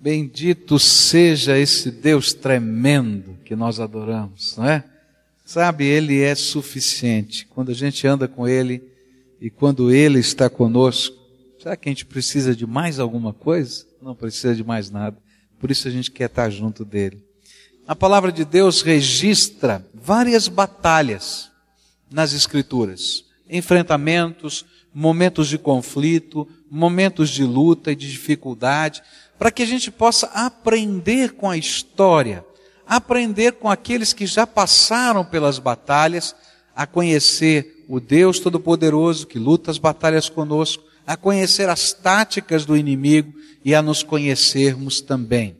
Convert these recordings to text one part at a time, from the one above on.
Bendito seja esse Deus tremendo que nós adoramos, não é? Sabe, Ele é suficiente. Quando a gente anda com Ele e quando Ele está conosco, será que a gente precisa de mais alguma coisa? Não precisa de mais nada. Por isso a gente quer estar junto dele. A palavra de Deus registra várias batalhas nas Escrituras, enfrentamentos, momentos de conflito, momentos de luta e de dificuldade, para que a gente possa aprender com a história, aprender com aqueles que já passaram pelas batalhas, a conhecer o Deus Todo-Poderoso que luta as batalhas conosco, a conhecer as táticas do inimigo e a nos conhecermos também.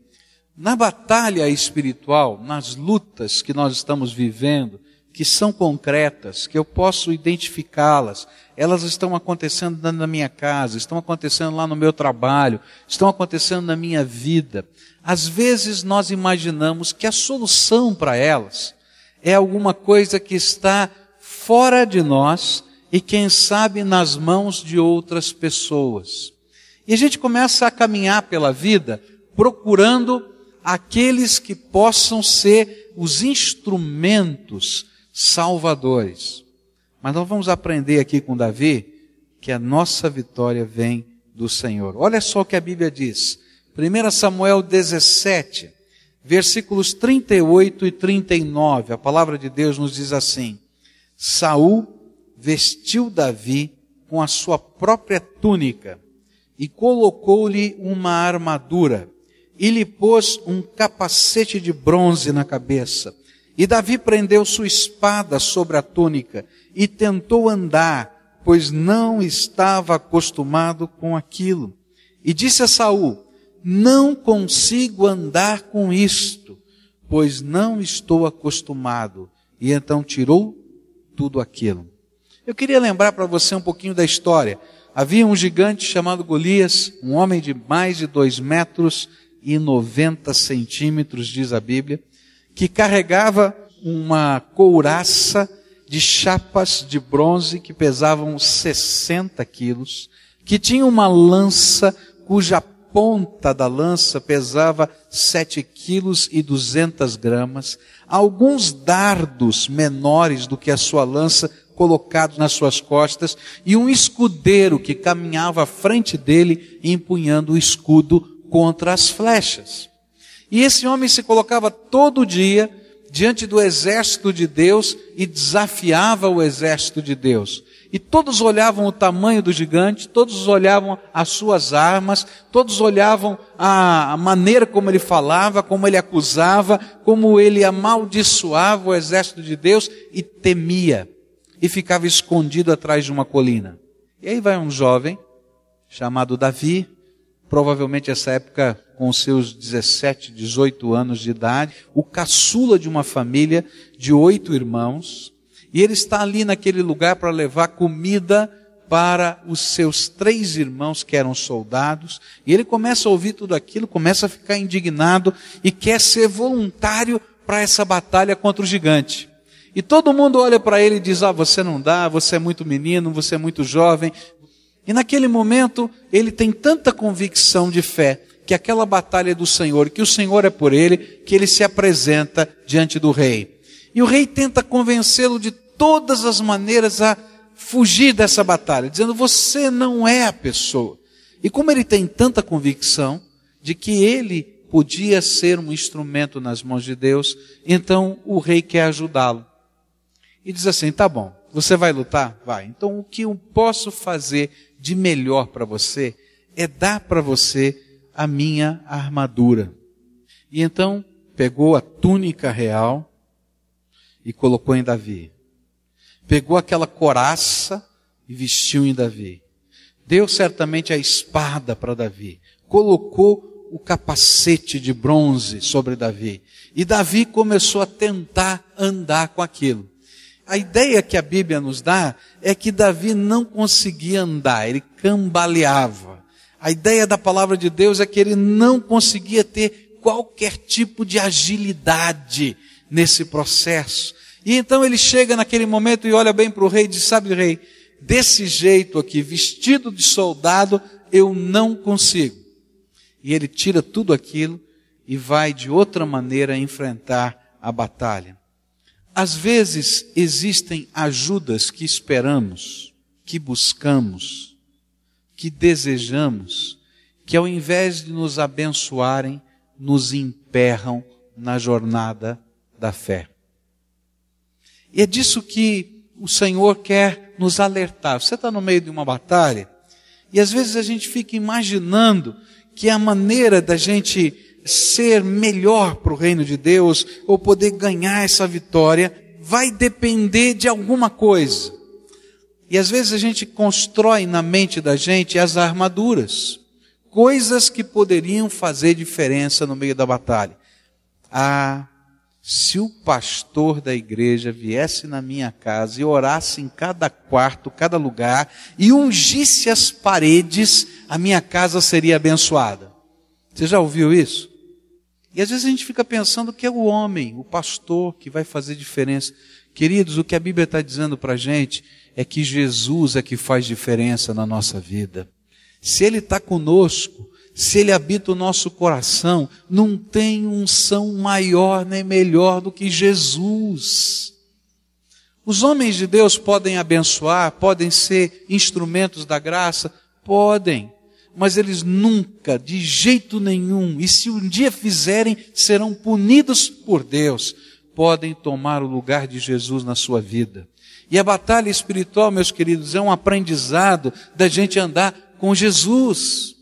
Na batalha espiritual, nas lutas que nós estamos vivendo, que são concretas, que eu posso identificá-las. Elas estão acontecendo na minha casa, estão acontecendo lá no meu trabalho, estão acontecendo na minha vida. Às vezes nós imaginamos que a solução para elas é alguma coisa que está fora de nós e quem sabe nas mãos de outras pessoas. E a gente começa a caminhar pela vida procurando aqueles que possam ser os instrumentos salvadores. Mas nós vamos aprender aqui com Davi que a nossa vitória vem do Senhor. Olha só o que a Bíblia diz. 1 Samuel 17, versículos 38 e 39. A palavra de Deus nos diz assim: Saul vestiu Davi com a sua própria túnica e colocou-lhe uma armadura e lhe pôs um capacete de bronze na cabeça e Davi prendeu sua espada sobre a túnica e tentou andar, pois não estava acostumado com aquilo. E disse a Saul: Não consigo andar com isto, pois não estou acostumado. E então tirou tudo aquilo. Eu queria lembrar para você um pouquinho da história. Havia um gigante chamado Golias, um homem de mais de dois metros e noventa centímetros, diz a Bíblia que carregava uma couraça de chapas de bronze que pesavam 60 quilos, que tinha uma lança cuja ponta da lança pesava 7 quilos e 200 gramas, alguns dardos menores do que a sua lança colocados nas suas costas e um escudeiro que caminhava à frente dele empunhando o escudo contra as flechas. E esse homem se colocava todo dia diante do exército de Deus e desafiava o exército de Deus. E todos olhavam o tamanho do gigante, todos olhavam as suas armas, todos olhavam a, maneira como ele falava, como ele acusava, como ele amaldiçoava o exército de Deus e temia. E ficava escondido atrás de uma colina. E aí vai um jovem chamado Davi, provavelmente essa época com seus 17, 18 anos de idade, o caçula de uma família de oito irmãos, e ele está ali naquele lugar para levar comida para os seus três irmãos que eram soldados, e ele começa a ouvir tudo aquilo, começa a ficar indignado e quer ser voluntário para essa batalha contra o gigante. E todo mundo olha para ele e diz: Ah, você não dá, você é muito menino, você é muito jovem, e naquele momento, ele tem tanta convicção de fé que aquela batalha é do Senhor, que o Senhor é por ele, que ele se apresenta diante do rei. E o rei tenta convencê-lo de todas as maneiras a fugir dessa batalha, dizendo: Você não é a pessoa. E como ele tem tanta convicção de que ele podia ser um instrumento nas mãos de Deus, então o rei quer ajudá-lo. E diz assim: Tá bom, você vai lutar? Vai. Então o que eu posso fazer de melhor para você é dar para você a minha armadura. E então pegou a túnica real e colocou em Davi. Pegou aquela coraça e vestiu em Davi. Deu certamente a espada para Davi. Colocou o capacete de bronze sobre Davi. E Davi começou a tentar andar com aquilo. A ideia que a Bíblia nos dá é que Davi não conseguia andar, ele cambaleava. A ideia da palavra de Deus é que ele não conseguia ter qualquer tipo de agilidade nesse processo. E então ele chega naquele momento e olha bem para o rei e diz: Sabe, rei, desse jeito aqui, vestido de soldado, eu não consigo. e ele tira tudo aquilo e vai de outra maneira enfrentar a batalha. Às vezes existem ajudas que esperamos, que buscamos, que desejamos, que ao invés de nos abençoarem, nos emperram na jornada da fé. E é disso que o Senhor quer nos alertar. Você está no meio de uma batalha e às vezes a gente fica imaginando que a maneira da gente ser melhor para o reino de Deus ou poder ganhar essa vitória vai depender de alguma coisa. E às vezes a gente constrói na mente da gente as armaduras, coisas que poderiam fazer diferença no meio da batalha. Ah, se o pastor da igreja viesse na minha casa e orasse em cada quarto, cada lugar, e ungisse as paredes, a minha casa seria abençoada. Você já ouviu isso? E às vezes a gente fica pensando que é o homem, o pastor, que vai fazer diferença. Queridos, o que a Bíblia está dizendo para a gente é que Jesus é que faz diferença na nossa vida. Se Ele está conosco, se Ele habita o nosso coração, não tem unção maior nem melhor do que Jesus. Os homens de Deus podem abençoar, podem ser instrumentos da graça, podem, mas eles nunca, de jeito nenhum, e se um dia fizerem, serão punidos por Deus, podem tomar o lugar de Jesus na sua vida. E a batalha espiritual, meus queridos, é um aprendizado da gente andar com Jesus.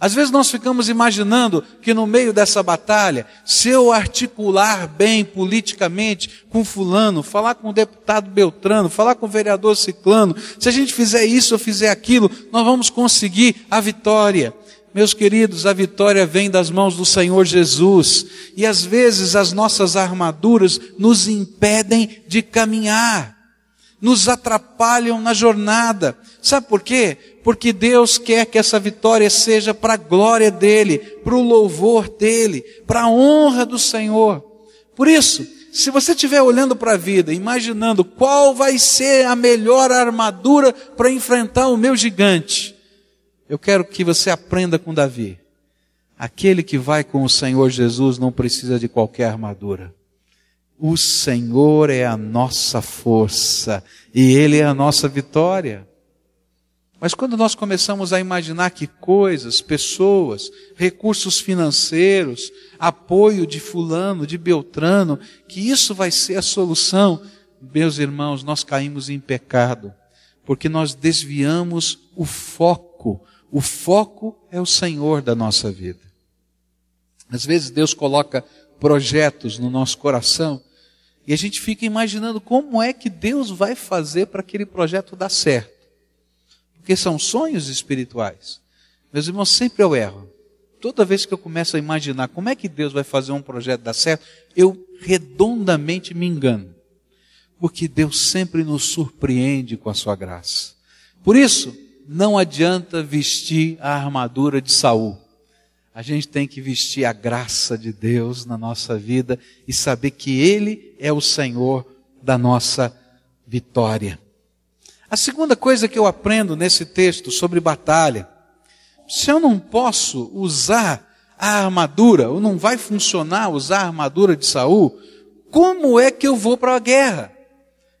Às vezes nós ficamos imaginando que no meio dessa batalha, se eu articular bem politicamente com fulano, falar com o deputado Beltrano, falar com o vereador Ciclano, se a gente fizer isso ou fizer aquilo, nós vamos conseguir a vitória. Meus queridos, a vitória vem das mãos do Senhor Jesus. E às vezes as nossas armaduras nos impedem de caminhar, nos atrapalham na jornada. Sabe por quê? Porque Deus quer que essa vitória seja para a glória dEle, para o louvor dEle, para a honra do Senhor. Por isso, se você estiver olhando para a vida, imaginando qual vai ser a melhor armadura para enfrentar o meu gigante, eu quero que você aprenda com Davi. Aquele que vai com o Senhor Jesus não precisa de qualquer armadura. O Senhor é a nossa força e Ele é a nossa vitória. Mas quando nós começamos a imaginar que coisas, pessoas, recursos financeiros, apoio de fulano, de Beltrano, que isso vai ser a solução, meus irmãos, nós caímos em pecado, porque nós desviamos o foco. O foco é o Senhor da nossa vida. Às vezes Deus coloca projetos no nosso coração e a gente fica imaginando como é que Deus vai fazer para aquele projeto dar certo porque são sonhos espirituais. Meus irmãos, sempre eu erro. Toda vez que eu começo a imaginar como é que Deus vai fazer um projeto dar certo, eu redondamente me engano. Porque Deus sempre nos surpreende com a sua graça. Por isso, não adianta vestir a armadura de Saul. A gente tem que vestir a graça de Deus na nossa vida e saber que Ele é o Senhor da nossa vitória. A segunda coisa que eu aprendo nesse texto sobre batalha, se eu não posso usar a armadura, ou não vai funcionar usar a armadura de Saul, como é que eu vou para a guerra?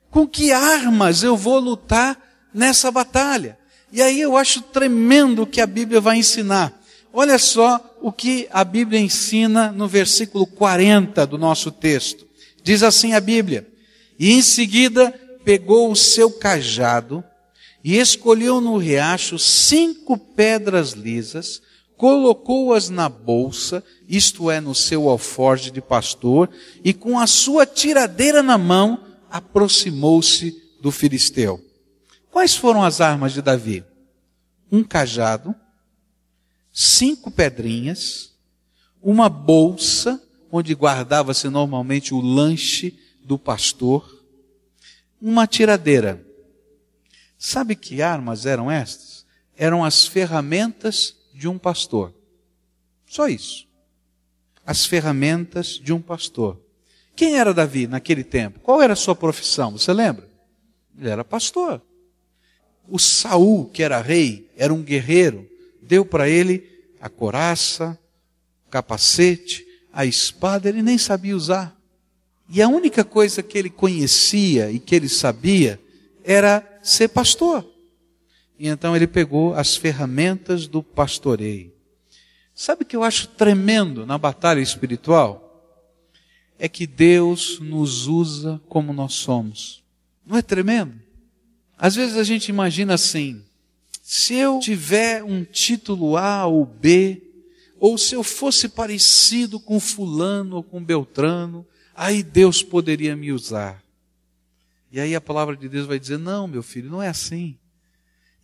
Com que armas eu vou lutar nessa batalha? E aí eu acho tremendo o que a Bíblia vai ensinar. Olha só o que a Bíblia ensina no versículo 40 do nosso texto. Diz assim a Bíblia: E em seguida pegou o seu cajado e escolheu no riacho cinco pedras lisas, colocou-as na bolsa, isto é, no seu alforje de pastor, e com a sua tiradeira na mão, aproximou-se do filisteu. Quais foram as armas de Davi? Um cajado, cinco pedrinhas, uma bolsa, onde guardava-se normalmente o lanche do pastor, uma tiradeira. Sabe que armas eram estas? Eram as ferramentas de um pastor. Só isso. As ferramentas de um pastor. Quem era Davi naquele tempo? Qual era a sua profissão? Você lembra? Ele era pastor. O Saul, que era rei, era um guerreiro, deu para ele a coraça, o capacete, a espada, ele nem sabia usar. E a única coisa que ele conhecia e que ele sabia era ser pastor. E então ele pegou as ferramentas do pastoreio. Sabe o que eu acho tremendo na batalha espiritual? É que Deus nos usa como nós somos. Não é tremendo? Às vezes a gente imagina assim: se eu tiver um título A ou B, ou se eu fosse parecido com Fulano ou com Beltrano, aí Deus poderia me usar. E aí a palavra de Deus vai dizer: não, meu filho, não é assim.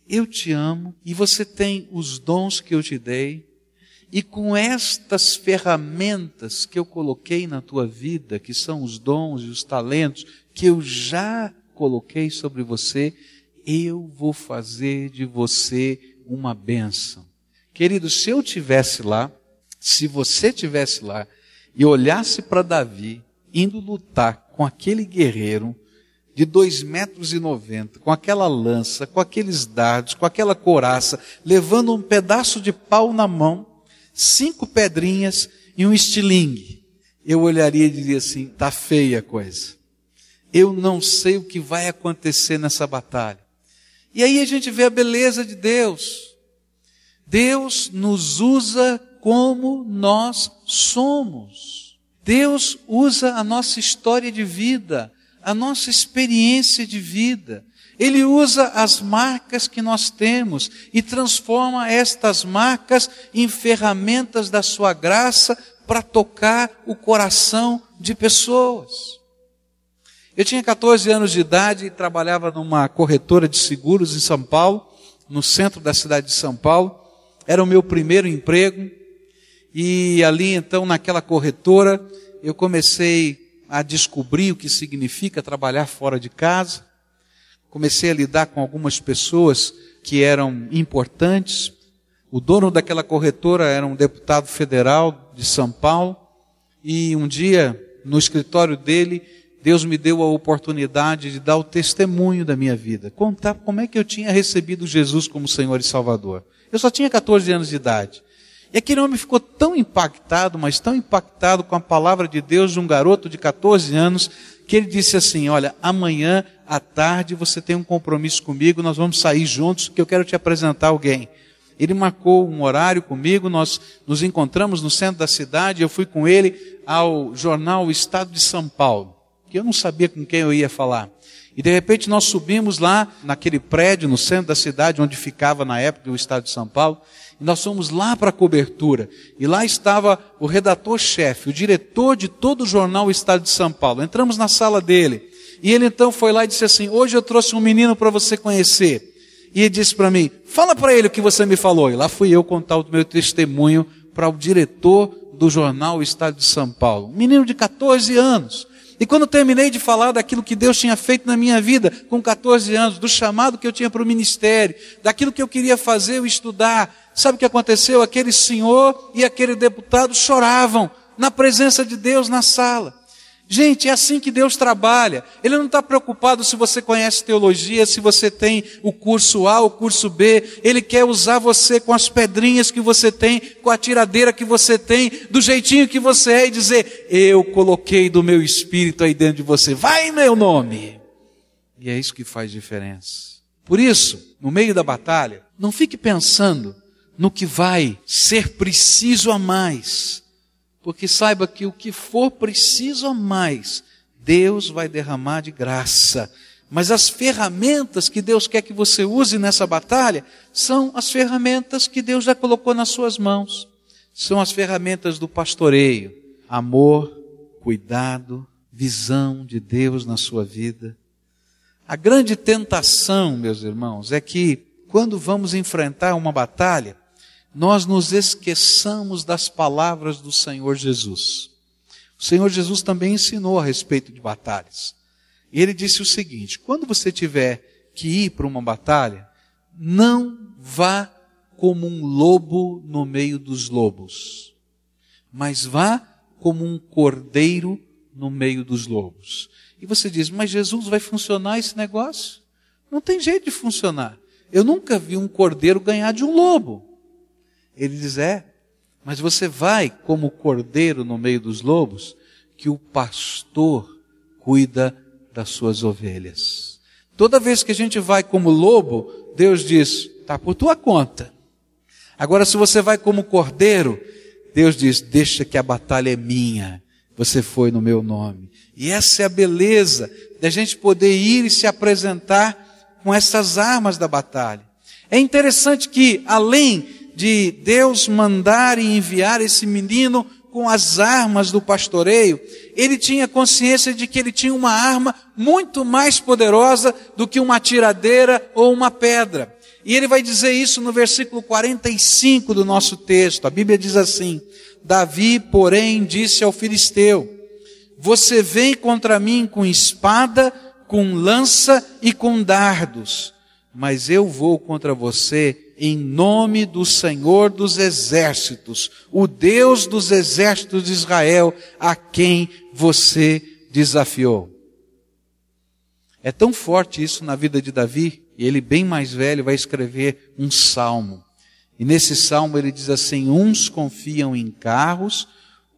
Eu te amo e você tem os dons que eu te dei, e com estas ferramentas que eu coloquei na tua vida, que são os dons e os talentos que eu já coloquei sobre você, eu vou fazer de você uma bênção. Querido, se eu tivesse lá, se você tivesse lá e olhasse para Davi indo lutar com aquele guerreiro de dois metros e noventa, com aquela lança, com aqueles dardos, com aquela coraça, levando um pedaço de pau na mão, cinco pedrinhas e um estilingue, eu olharia e diria assim: tá feia a coisa. Eu não sei o que vai acontecer nessa batalha. E aí a gente vê a beleza de Deus. Deus nos usa como nós somos. Deus usa a nossa história de vida, a nossa experiência de vida. Ele usa as marcas que nós temos e transforma estas marcas em ferramentas da sua graça para tocar o coração de pessoas. Eu tinha 14 anos de idade e trabalhava numa corretora de seguros em São Paulo, no centro da cidade de São Paulo. Era o meu primeiro emprego. E ali então, naquela corretora, eu comecei a descobrir o que significa trabalhar fora de casa comecei a lidar com algumas pessoas que eram importantes. O dono daquela corretora era um deputado federal de São Paulo, e um dia, no escritório dele, Deus me deu a oportunidade de dar o testemunho da minha vida, contar como é que eu tinha recebido Jesus como Senhor e Salvador. Eu só tinha 14 anos de idade. Aquele homem ficou tão impactado, mas tão impactado com a palavra de Deus de um garoto de 14 anos, que ele disse assim: Olha, amanhã à tarde você tem um compromisso comigo, nós vamos sair juntos, que eu quero te apresentar alguém. Ele marcou um horário comigo, nós nos encontramos no centro da cidade, eu fui com ele ao jornal Estado de São Paulo, que eu não sabia com quem eu ia falar. E de repente nós subimos lá naquele prédio no centro da cidade onde ficava na época o Estado de São Paulo, e nós fomos lá para a cobertura. E lá estava o redator-chefe, o diretor de todo o jornal Estado de São Paulo. Entramos na sala dele. E ele então foi lá e disse assim: Hoje eu trouxe um menino para você conhecer. E ele disse para mim: Fala para ele o que você me falou. E lá fui eu contar o meu testemunho para o diretor do jornal Estado de São Paulo. Um menino de 14 anos. E quando terminei de falar daquilo que Deus tinha feito na minha vida, com 14 anos, do chamado que eu tinha para o ministério, daquilo que eu queria fazer, eu estudar, sabe o que aconteceu? Aquele senhor e aquele deputado choravam na presença de Deus na sala. Gente, é assim que Deus trabalha. Ele não está preocupado se você conhece teologia, se você tem o curso A, o curso B. Ele quer usar você com as pedrinhas que você tem, com a tiradeira que você tem, do jeitinho que você é e dizer: Eu coloquei do meu espírito aí dentro de você. Vai, meu nome. E é isso que faz diferença. Por isso, no meio da batalha, não fique pensando no que vai ser preciso a mais porque saiba que o que for preciso a mais, Deus vai derramar de graça. Mas as ferramentas que Deus quer que você use nessa batalha são as ferramentas que Deus já colocou nas suas mãos. São as ferramentas do pastoreio: amor, cuidado, visão de Deus na sua vida. A grande tentação, meus irmãos, é que quando vamos enfrentar uma batalha, nós nos esqueçamos das palavras do Senhor Jesus. O Senhor Jesus também ensinou a respeito de batalhas. Ele disse o seguinte: quando você tiver que ir para uma batalha, não vá como um lobo no meio dos lobos, mas vá como um cordeiro no meio dos lobos. E você diz, mas Jesus vai funcionar esse negócio? Não tem jeito de funcionar. Eu nunca vi um cordeiro ganhar de um lobo. Ele diz: É, Mas você vai como cordeiro no meio dos lobos, que o pastor cuida das suas ovelhas. Toda vez que a gente vai como lobo, Deus diz: está por tua conta. Agora, se você vai como cordeiro, Deus diz: deixa que a batalha é minha. Você foi no meu nome. E essa é a beleza da gente poder ir e se apresentar com essas armas da batalha. É interessante que, além de Deus mandar e enviar esse menino com as armas do pastoreio, ele tinha consciência de que ele tinha uma arma muito mais poderosa do que uma tiradeira ou uma pedra. E ele vai dizer isso no versículo 45 do nosso texto. A Bíblia diz assim: Davi, porém, disse ao filisteu: Você vem contra mim com espada, com lança e com dardos, mas eu vou contra você em nome do Senhor dos exércitos, o Deus dos exércitos de Israel, a quem você desafiou. É tão forte isso na vida de Davi, e ele, bem mais velho, vai escrever um salmo. E nesse salmo ele diz assim: Uns confiam em carros,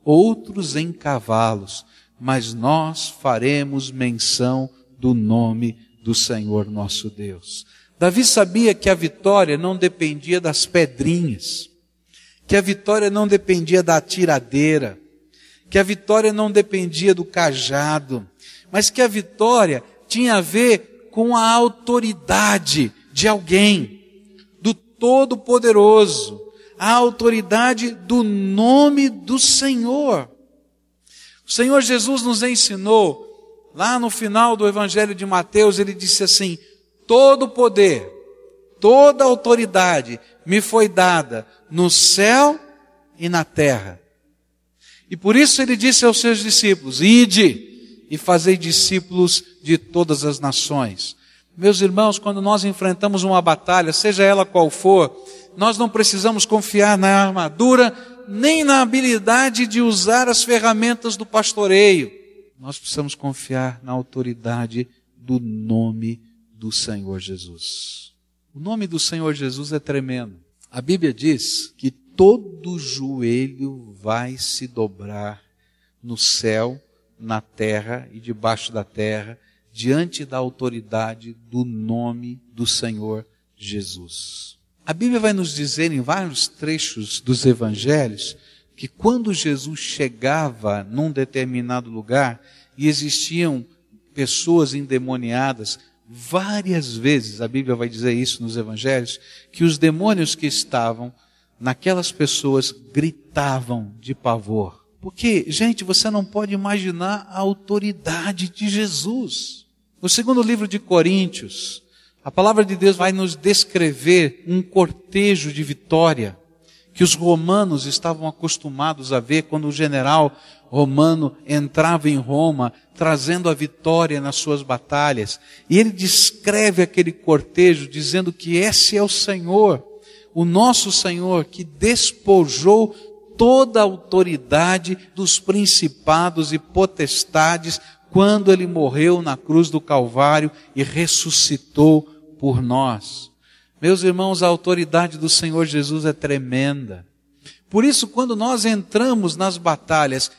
outros em cavalos, mas nós faremos menção do nome do Senhor nosso Deus. Davi sabia que a vitória não dependia das pedrinhas, que a vitória não dependia da tiradeira, que a vitória não dependia do cajado, mas que a vitória tinha a ver com a autoridade de alguém, do Todo-Poderoso, a autoridade do nome do Senhor. O Senhor Jesus nos ensinou, lá no final do Evangelho de Mateus, ele disse assim: todo poder, toda autoridade me foi dada no céu e na terra. E por isso ele disse aos seus discípulos: Ide e fazei discípulos de todas as nações. Meus irmãos, quando nós enfrentamos uma batalha, seja ela qual for, nós não precisamos confiar na armadura, nem na habilidade de usar as ferramentas do pastoreio. Nós precisamos confiar na autoridade do nome do Senhor Jesus. O nome do Senhor Jesus é tremendo. A Bíblia diz que todo joelho vai se dobrar no céu, na terra e debaixo da terra, diante da autoridade do nome do Senhor Jesus. A Bíblia vai nos dizer em vários trechos dos evangelhos que quando Jesus chegava num determinado lugar e existiam pessoas endemoniadas, Várias vezes a Bíblia vai dizer isso nos evangelhos, que os demônios que estavam naquelas pessoas gritavam de pavor. Porque, gente, você não pode imaginar a autoridade de Jesus. No segundo livro de Coríntios, a palavra de Deus vai nos descrever um cortejo de vitória que os romanos estavam acostumados a ver quando o general romano entrava em Roma trazendo a vitória nas suas batalhas. E ele descreve aquele cortejo dizendo que esse é o Senhor, o nosso Senhor, que despojou toda a autoridade dos principados e potestades quando ele morreu na cruz do Calvário e ressuscitou por nós. Meus irmãos, a autoridade do Senhor Jesus é tremenda. Por isso, quando nós entramos nas batalhas,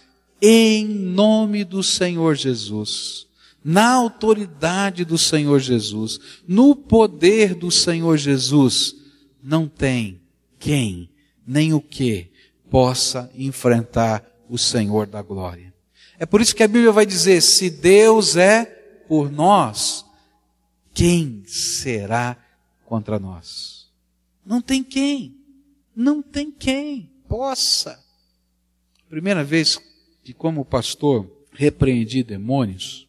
em nome do Senhor Jesus, na autoridade do Senhor Jesus, no poder do Senhor Jesus, não tem quem, nem o que, possa enfrentar o Senhor da glória. É por isso que a Bíblia vai dizer: se Deus é por nós, quem será contra nós? Não tem quem, não tem quem possa. Primeira vez que, como pastor, repreendi demônios,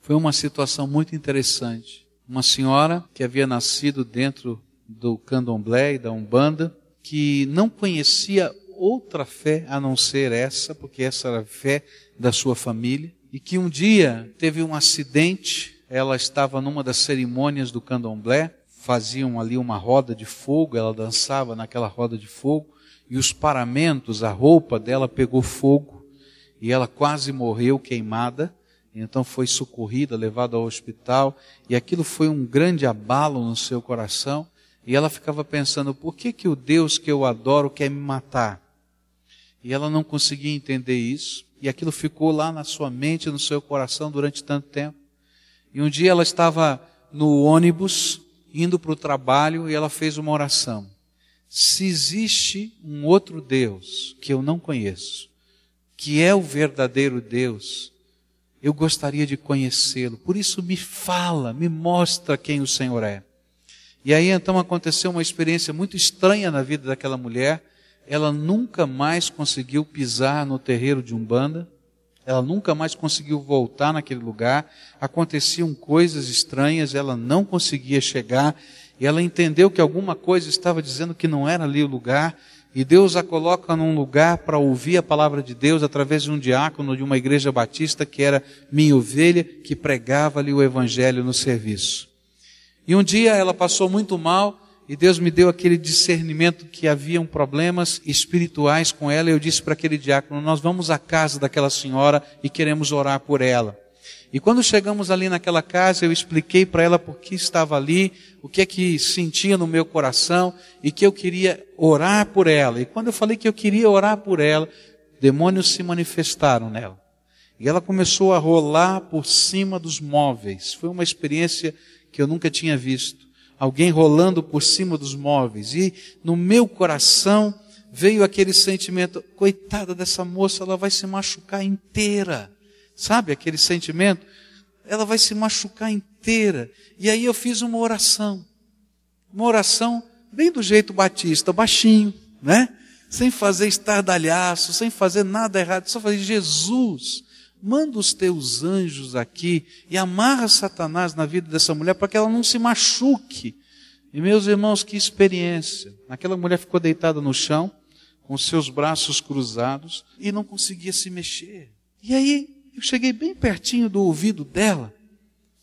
foi uma situação muito interessante. Uma senhora que havia nascido dentro do candomblé e da umbanda, que não conhecia outra fé a não ser essa, porque essa era a fé da sua família, e que um dia teve um acidente, ela estava numa das cerimônias do candomblé, faziam ali uma roda de fogo, ela dançava naquela roda de fogo, e os paramentos, a roupa dela pegou fogo e ela quase morreu queimada. Então foi socorrida, levada ao hospital e aquilo foi um grande abalo no seu coração. E ela ficava pensando: por que, que o Deus que eu adoro quer me matar? E ela não conseguia entender isso, e aquilo ficou lá na sua mente, no seu coração durante tanto tempo. E um dia ela estava no ônibus, indo para o trabalho, e ela fez uma oração. Se existe um outro Deus que eu não conheço, que é o verdadeiro Deus, eu gostaria de conhecê-lo. Por isso me fala, me mostra quem o Senhor é. E aí então aconteceu uma experiência muito estranha na vida daquela mulher. Ela nunca mais conseguiu pisar no terreiro de Umbanda. Ela nunca mais conseguiu voltar naquele lugar. Aconteciam coisas estranhas, ela não conseguia chegar. E ela entendeu que alguma coisa estava dizendo que não era ali o lugar. E Deus a coloca num lugar para ouvir a palavra de Deus através de um diácono de uma igreja batista que era minha ovelha, que pregava ali o evangelho no serviço. E um dia ela passou muito mal e Deus me deu aquele discernimento que haviam problemas espirituais com ela. E eu disse para aquele diácono: Nós vamos à casa daquela senhora e queremos orar por ela. E quando chegamos ali naquela casa, eu expliquei para ela por que estava ali, o que é que sentia no meu coração e que eu queria orar por ela. E quando eu falei que eu queria orar por ela, demônios se manifestaram nela. E ela começou a rolar por cima dos móveis. Foi uma experiência que eu nunca tinha visto. Alguém rolando por cima dos móveis. E no meu coração veio aquele sentimento: coitada dessa moça, ela vai se machucar inteira. Sabe aquele sentimento? Ela vai se machucar inteira. E aí eu fiz uma oração. Uma oração bem do jeito batista, baixinho, né? Sem fazer estardalhaço, sem fazer nada errado, só fazer Jesus manda os teus anjos aqui e amarra Satanás na vida dessa mulher para que ela não se machuque. E meus irmãos, que experiência. Aquela mulher ficou deitada no chão, com seus braços cruzados e não conseguia se mexer. E aí eu cheguei bem pertinho do ouvido dela,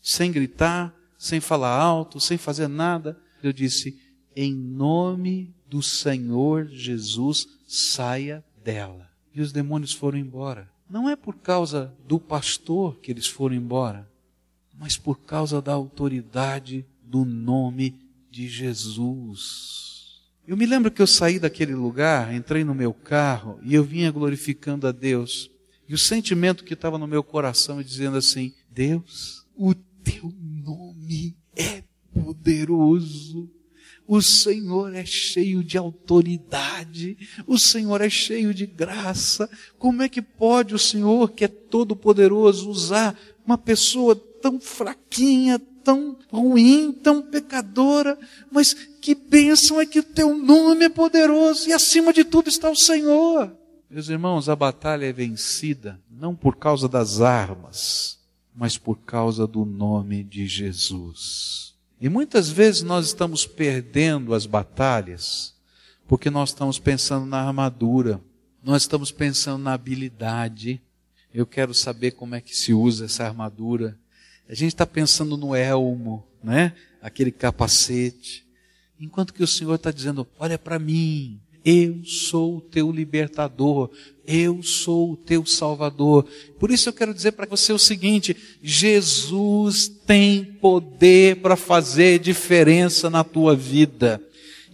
sem gritar, sem falar alto, sem fazer nada. Eu disse: Em nome do Senhor Jesus, saia dela. E os demônios foram embora. Não é por causa do pastor que eles foram embora, mas por causa da autoridade do nome de Jesus. Eu me lembro que eu saí daquele lugar, entrei no meu carro e eu vinha glorificando a Deus. E o sentimento que estava no meu coração é dizendo assim: Deus, o teu nome é poderoso. O Senhor é cheio de autoridade, o Senhor é cheio de graça. Como é que pode o Senhor, que é todo-poderoso, usar uma pessoa tão fraquinha, tão ruim, tão pecadora, mas que bênção é que o teu nome é poderoso e acima de tudo está o Senhor. Meus irmãos, a batalha é vencida não por causa das armas, mas por causa do nome de Jesus. E muitas vezes nós estamos perdendo as batalhas porque nós estamos pensando na armadura, nós estamos pensando na habilidade. Eu quero saber como é que se usa essa armadura. A gente está pensando no elmo, né? Aquele capacete. Enquanto que o Senhor está dizendo: olha para mim, eu sou o teu libertador, eu sou o teu salvador. Por isso eu quero dizer para você o seguinte: Jesus tem poder para fazer diferença na tua vida.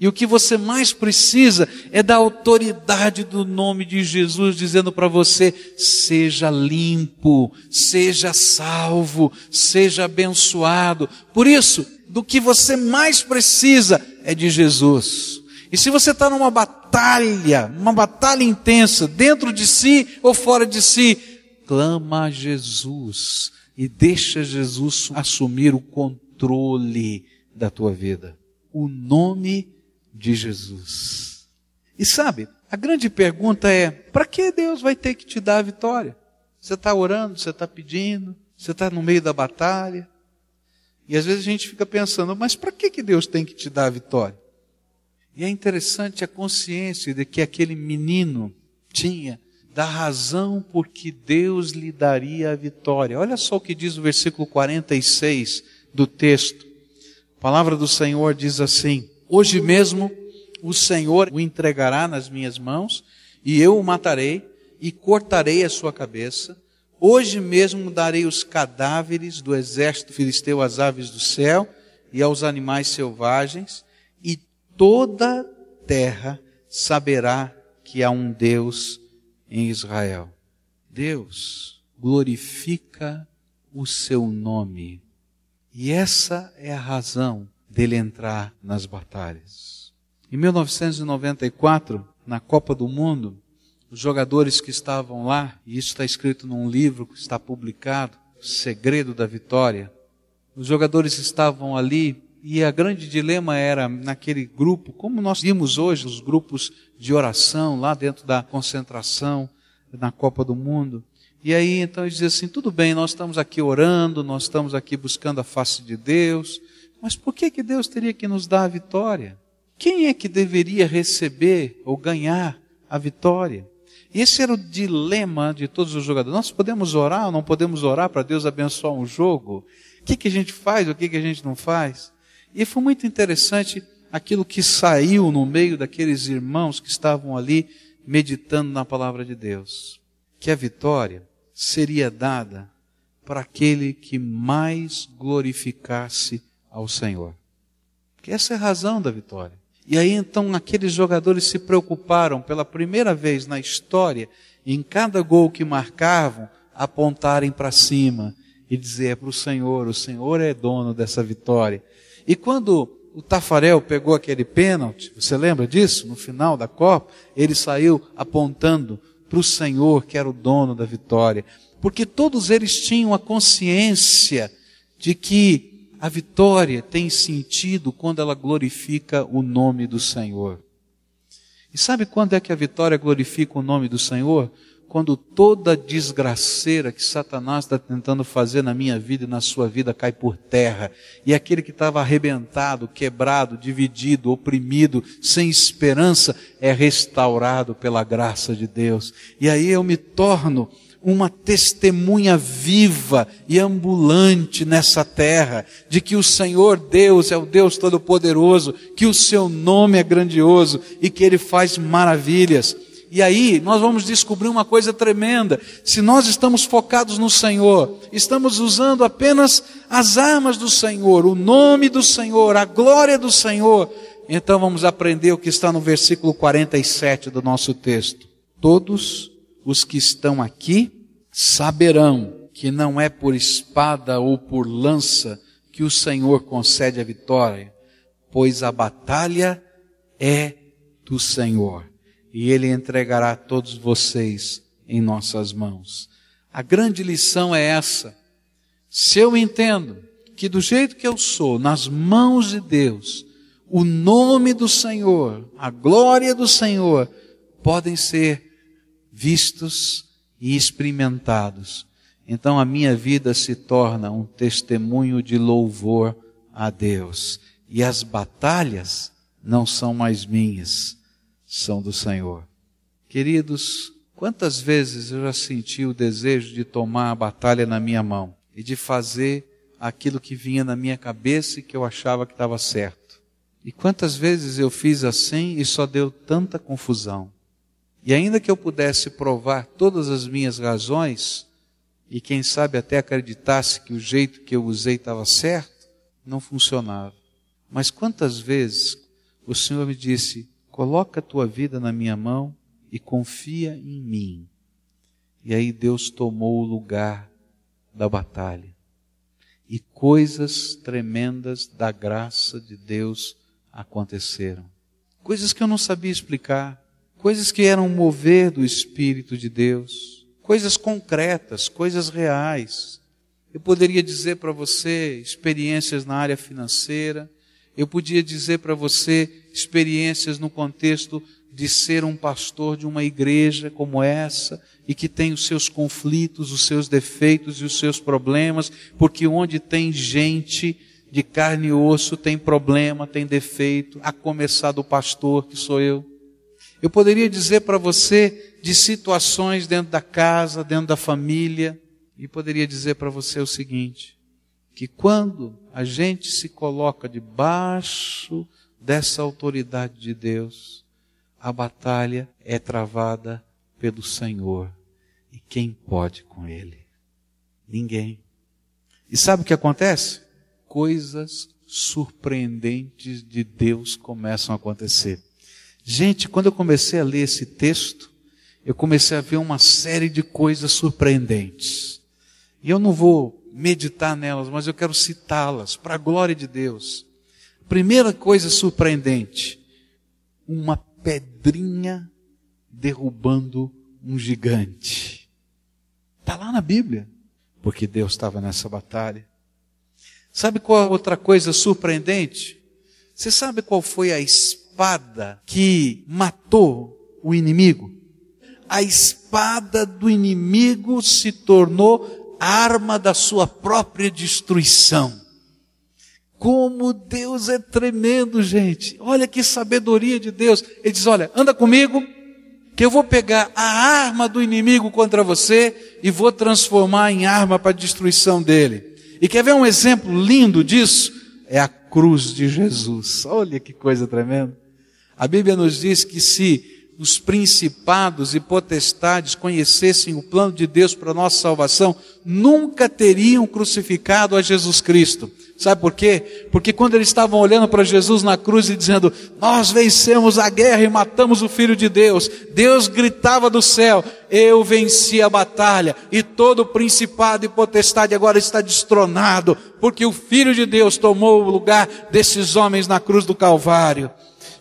E o que você mais precisa é da autoridade do nome de Jesus, dizendo para você: seja limpo, seja salvo, seja abençoado. Por isso, do que você mais precisa é de Jesus. E se você está numa batalha, uma batalha intensa, dentro de si ou fora de si, clama a Jesus e deixa Jesus assumir o controle da tua vida. O nome de Jesus. E sabe, a grande pergunta é: para que Deus vai ter que te dar a vitória? Você está orando, você está pedindo, você está no meio da batalha. E às vezes a gente fica pensando, mas para que, que Deus tem que te dar a vitória? E é interessante a consciência de que aquele menino tinha da razão por que Deus lhe daria a vitória. Olha só o que diz o versículo 46 do texto. A palavra do Senhor diz assim: Hoje mesmo o Senhor o entregará nas minhas mãos, e eu o matarei e cortarei a sua cabeça. Hoje mesmo darei os cadáveres do exército filisteu às aves do céu e aos animais selvagens, toda terra saberá que há um Deus em Israel. Deus glorifica o seu nome. E essa é a razão dele entrar nas batalhas. Em 1994, na Copa do Mundo, os jogadores que estavam lá, e isso está escrito num livro que está publicado, Segredo da Vitória, os jogadores estavam ali e a grande dilema era naquele grupo, como nós vimos hoje, os grupos de oração lá dentro da concentração na Copa do Mundo. E aí então eles diziam assim: tudo bem, nós estamos aqui orando, nós estamos aqui buscando a face de Deus, mas por que, que Deus teria que nos dar a vitória? Quem é que deveria receber ou ganhar a vitória? Esse era o dilema de todos os jogadores. Nós podemos orar ou não podemos orar para Deus abençoar um jogo? O que, que a gente faz, o que, que a gente não faz? E foi muito interessante aquilo que saiu no meio daqueles irmãos que estavam ali meditando na palavra de Deus. Que a vitória seria dada para aquele que mais glorificasse ao Senhor. Que essa é a razão da vitória. E aí então aqueles jogadores se preocuparam pela primeira vez na história, em cada gol que marcavam, apontarem para cima e dizer para o Senhor: o Senhor é dono dessa vitória. E quando o Tafarel pegou aquele pênalti, você lembra disso? No final da Copa, ele saiu apontando para o Senhor que era o dono da vitória. Porque todos eles tinham a consciência de que a vitória tem sentido quando ela glorifica o nome do Senhor. E sabe quando é que a vitória glorifica o nome do Senhor? Quando toda desgraceira que Satanás está tentando fazer na minha vida e na sua vida cai por terra, e aquele que estava arrebentado, quebrado, dividido, oprimido, sem esperança, é restaurado pela graça de Deus. E aí eu me torno uma testemunha viva e ambulante nessa terra de que o Senhor Deus é o Deus Todo-Poderoso, que o seu nome é grandioso e que ele faz maravilhas. E aí nós vamos descobrir uma coisa tremenda. Se nós estamos focados no Senhor, estamos usando apenas as armas do Senhor, o nome do Senhor, a glória do Senhor, então vamos aprender o que está no versículo 47 do nosso texto. Todos os que estão aqui saberão que não é por espada ou por lança que o Senhor concede a vitória, pois a batalha é do Senhor e Ele entregará todos vocês em nossas mãos. A grande lição é essa. Se eu entendo que do jeito que eu sou, nas mãos de Deus, o nome do Senhor, a glória do Senhor, podem ser vistos e experimentados. Então a minha vida se torna um testemunho de louvor a Deus. E as batalhas não são mais minhas, são do Senhor. Queridos, quantas vezes eu já senti o desejo de tomar a batalha na minha mão e de fazer aquilo que vinha na minha cabeça e que eu achava que estava certo. E quantas vezes eu fiz assim e só deu tanta confusão. E ainda que eu pudesse provar todas as minhas razões, e quem sabe até acreditasse que o jeito que eu usei estava certo, não funcionava. Mas quantas vezes o Senhor me disse: coloca a tua vida na minha mão e confia em mim. E aí Deus tomou o lugar da batalha. E coisas tremendas da graça de Deus aconteceram. Coisas que eu não sabia explicar coisas que eram mover do Espírito de Deus, coisas concretas, coisas reais. Eu poderia dizer para você experiências na área financeira, eu podia dizer para você experiências no contexto de ser um pastor de uma igreja como essa e que tem os seus conflitos, os seus defeitos e os seus problemas, porque onde tem gente de carne e osso tem problema, tem defeito, a começar do pastor que sou eu. Eu poderia dizer para você de situações dentro da casa, dentro da família, e poderia dizer para você o seguinte: que quando a gente se coloca debaixo dessa autoridade de Deus, a batalha é travada pelo Senhor. E quem pode com Ele? Ninguém. E sabe o que acontece? Coisas surpreendentes de Deus começam a acontecer. Gente, quando eu comecei a ler esse texto, eu comecei a ver uma série de coisas surpreendentes. E eu não vou meditar nelas, mas eu quero citá-las para a glória de Deus. Primeira coisa surpreendente: uma pedrinha derrubando um gigante. Está lá na Bíblia, porque Deus estava nessa batalha. Sabe qual a outra coisa surpreendente? Você sabe qual foi a espada que matou o inimigo? A espada do inimigo se tornou arma da sua própria destruição. Como Deus é tremendo, gente. Olha que sabedoria de Deus. Ele diz: Olha, anda comigo, que eu vou pegar a arma do inimigo contra você e vou transformar em arma para a destruição dele. E quer ver um exemplo lindo disso? É a cruz de Jesus. Olha que coisa tremenda. A Bíblia nos diz que se os principados e potestades conhecessem o plano de Deus para a nossa salvação, nunca teriam crucificado a Jesus Cristo. Sabe por quê? Porque quando eles estavam olhando para Jesus na cruz e dizendo, nós vencemos a guerra e matamos o Filho de Deus, Deus gritava do céu, eu venci a batalha e todo principado e potestade agora está destronado, porque o Filho de Deus tomou o lugar desses homens na cruz do Calvário.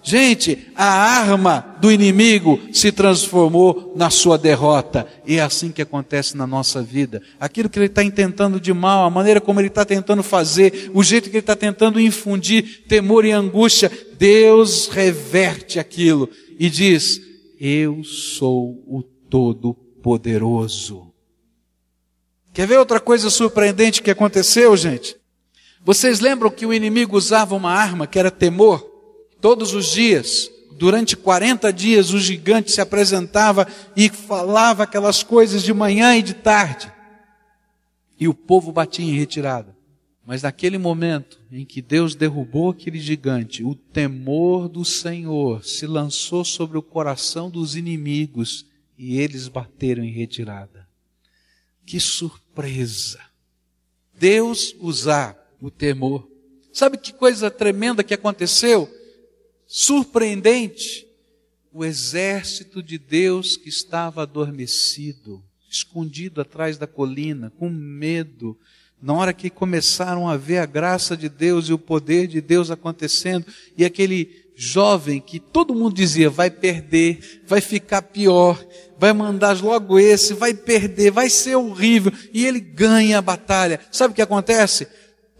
Gente, a arma do inimigo se transformou na sua derrota. E é assim que acontece na nossa vida. Aquilo que ele está intentando de mal, a maneira como ele está tentando fazer, o jeito que ele está tentando infundir temor e angústia, Deus reverte aquilo e diz: Eu sou o Todo-Poderoso. Quer ver outra coisa surpreendente que aconteceu, gente? Vocês lembram que o inimigo usava uma arma que era temor? Todos os dias, durante 40 dias, o gigante se apresentava e falava aquelas coisas de manhã e de tarde. E o povo batia em retirada. Mas naquele momento em que Deus derrubou aquele gigante, o temor do Senhor se lançou sobre o coração dos inimigos e eles bateram em retirada. Que surpresa! Deus usar o temor. Sabe que coisa tremenda que aconteceu? Surpreendente, o exército de Deus que estava adormecido, escondido atrás da colina, com medo, na hora que começaram a ver a graça de Deus e o poder de Deus acontecendo, e aquele jovem que todo mundo dizia vai perder, vai ficar pior, vai mandar logo esse, vai perder, vai ser horrível, e ele ganha a batalha. Sabe o que acontece?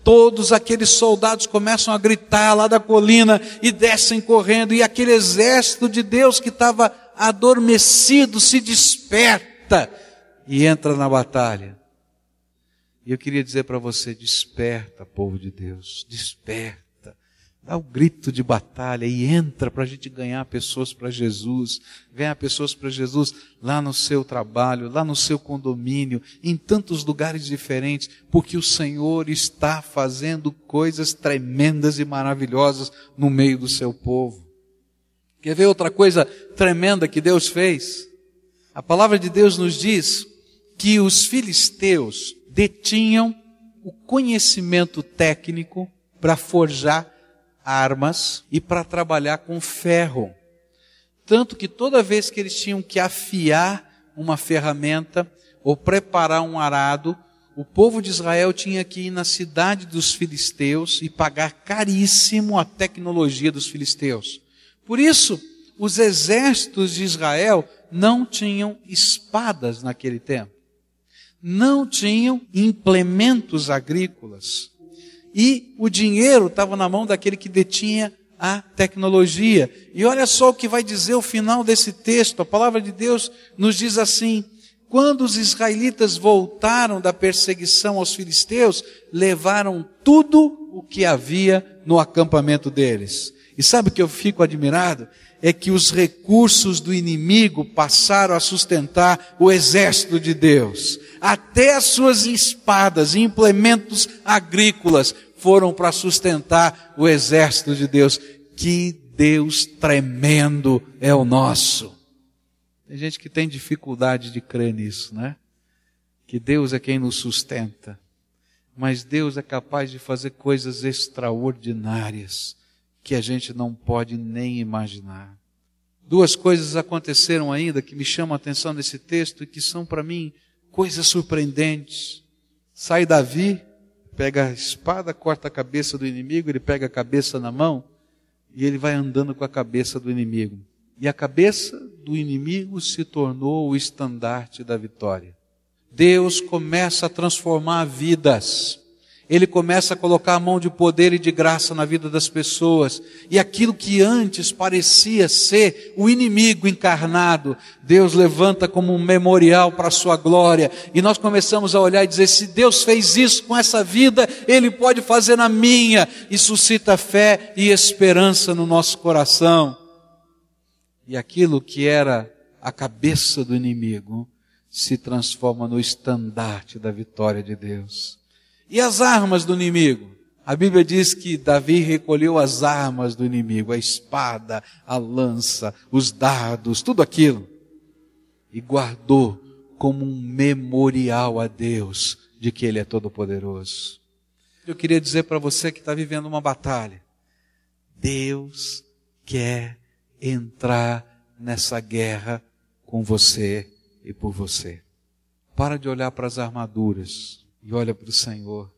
Todos aqueles soldados começam a gritar lá da colina e descem correndo, e aquele exército de Deus que estava adormecido se desperta e entra na batalha. E eu queria dizer para você: desperta, povo de Deus, desperta dá o grito de batalha e entra para a gente ganhar pessoas para Jesus, ganhar pessoas para Jesus lá no seu trabalho, lá no seu condomínio, em tantos lugares diferentes, porque o Senhor está fazendo coisas tremendas e maravilhosas no meio do seu povo. Quer ver outra coisa tremenda que Deus fez? A palavra de Deus nos diz que os filisteus detinham o conhecimento técnico para forjar armas e para trabalhar com ferro. Tanto que toda vez que eles tinham que afiar uma ferramenta ou preparar um arado, o povo de Israel tinha que ir na cidade dos filisteus e pagar caríssimo a tecnologia dos filisteus. Por isso, os exércitos de Israel não tinham espadas naquele tempo. Não tinham implementos agrícolas e o dinheiro estava na mão daquele que detinha a tecnologia. E olha só o que vai dizer o final desse texto. A palavra de Deus nos diz assim: quando os israelitas voltaram da perseguição aos filisteus, levaram tudo o que havia no acampamento deles. E sabe o que eu fico admirado? É que os recursos do inimigo passaram a sustentar o exército de Deus. Até as suas espadas e implementos agrícolas foram para sustentar o exército de Deus. Que Deus tremendo é o nosso. Tem gente que tem dificuldade de crer nisso, né? Que Deus é quem nos sustenta. Mas Deus é capaz de fazer coisas extraordinárias que a gente não pode nem imaginar. Duas coisas aconteceram ainda que me chamam a atenção nesse texto e que são para mim coisas surpreendentes. Sai Davi, pega a espada, corta a cabeça do inimigo, ele pega a cabeça na mão e ele vai andando com a cabeça do inimigo. E a cabeça do inimigo se tornou o estandarte da vitória. Deus começa a transformar vidas ele começa a colocar a mão de poder e de graça na vida das pessoas. E aquilo que antes parecia ser o inimigo encarnado, Deus levanta como um memorial para a sua glória. E nós começamos a olhar e dizer: se Deus fez isso com essa vida, Ele pode fazer na minha. E suscita fé e esperança no nosso coração. E aquilo que era a cabeça do inimigo se transforma no estandarte da vitória de Deus. E as armas do inimigo? A Bíblia diz que Davi recolheu as armas do inimigo, a espada, a lança, os dardos, tudo aquilo, e guardou como um memorial a Deus de que Ele é todo-poderoso. Eu queria dizer para você que está vivendo uma batalha, Deus quer entrar nessa guerra com você e por você. Para de olhar para as armaduras e olha para o Senhor.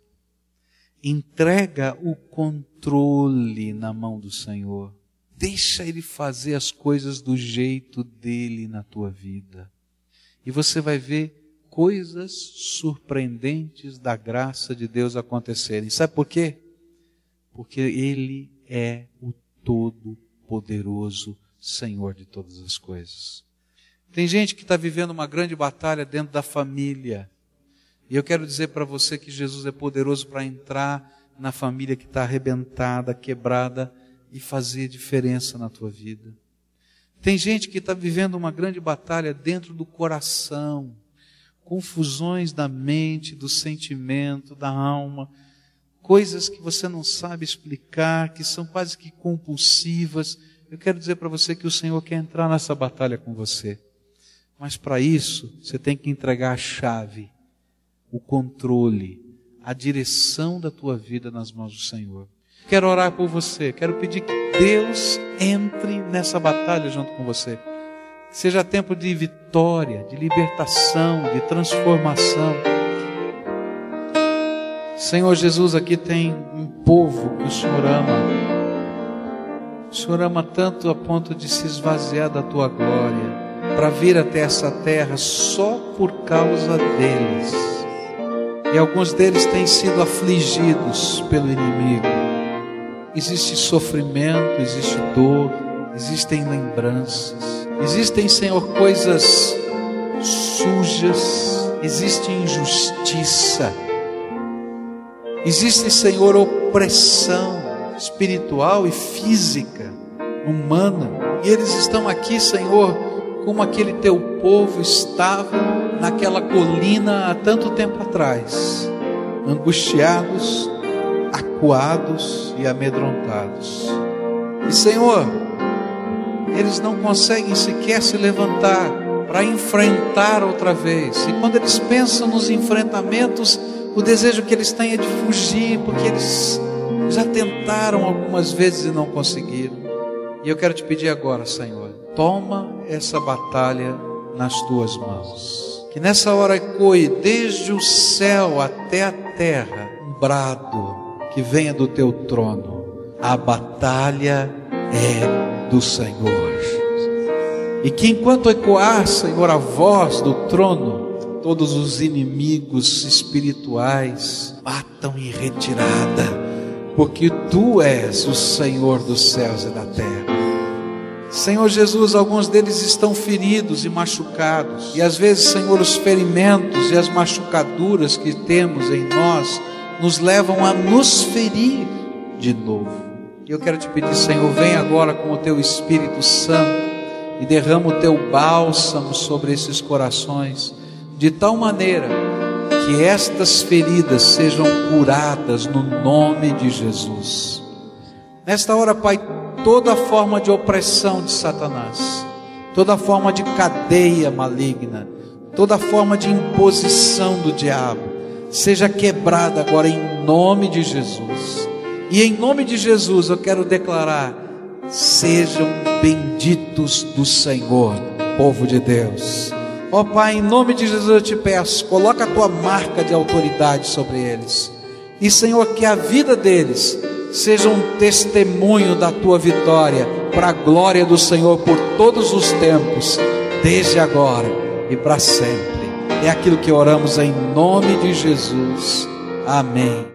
Entrega o controle na mão do Senhor. Deixa Ele fazer as coisas do jeito dele na tua vida. E você vai ver coisas surpreendentes da graça de Deus acontecerem. Sabe por quê? Porque Ele é o Todo-Poderoso Senhor de todas as coisas. Tem gente que está vivendo uma grande batalha dentro da família e eu quero dizer para você que Jesus é poderoso para entrar na família que está arrebentada, quebrada e fazer diferença na tua vida. Tem gente que está vivendo uma grande batalha dentro do coração, confusões da mente, do sentimento, da alma, coisas que você não sabe explicar, que são quase que compulsivas. Eu quero dizer para você que o Senhor quer entrar nessa batalha com você. Mas para isso, você tem que entregar a chave o controle, a direção da tua vida nas mãos do Senhor. Quero orar por você, quero pedir que Deus entre nessa batalha junto com você. Que seja tempo de vitória, de libertação, de transformação. Senhor Jesus, aqui tem um povo que o Senhor ama. O Senhor ama tanto a ponto de se esvaziar da tua glória, para vir até essa terra só por causa deles e alguns deles têm sido afligidos pelo inimigo. Existe sofrimento, existe dor, existem lembranças, existem, Senhor, coisas sujas, existe injustiça, existe, Senhor, opressão espiritual e física, humana, e eles estão aqui, Senhor, como aquele teu povo estava naquela colina há tanto tempo atrás, angustiados, acuados e amedrontados. E Senhor, eles não conseguem sequer se levantar para enfrentar outra vez. E quando eles pensam nos enfrentamentos, o desejo que eles têm é de fugir, porque eles já tentaram algumas vezes e não conseguiram. E eu quero te pedir agora, Senhor, toma essa batalha nas tuas mãos. Que nessa hora ecoe desde o céu até a terra um brado que venha do teu trono. A batalha é do Senhor. E que enquanto ecoar, Senhor, a voz do trono, todos os inimigos espirituais batam em retirada, porque tu és o Senhor dos céus e da terra. Senhor Jesus, alguns deles estão feridos e machucados. E às vezes, Senhor, os ferimentos e as machucaduras que temos em nós nos levam a nos ferir de novo. Eu quero te pedir, Senhor, vem agora com o teu Espírito Santo e derrama o teu bálsamo sobre esses corações, de tal maneira que estas feridas sejam curadas no nome de Jesus. Nesta hora, Pai, toda forma de opressão de Satanás, toda forma de cadeia maligna, toda forma de imposição do diabo, seja quebrada agora em nome de Jesus. E em nome de Jesus eu quero declarar sejam benditos do Senhor, povo de Deus. Ó oh, Pai, em nome de Jesus eu te peço, coloca a tua marca de autoridade sobre eles. E Senhor, que a vida deles seja um testemunho da tua vitória, para a glória do Senhor por todos os tempos, desde agora e para sempre. É aquilo que oramos em nome de Jesus. Amém.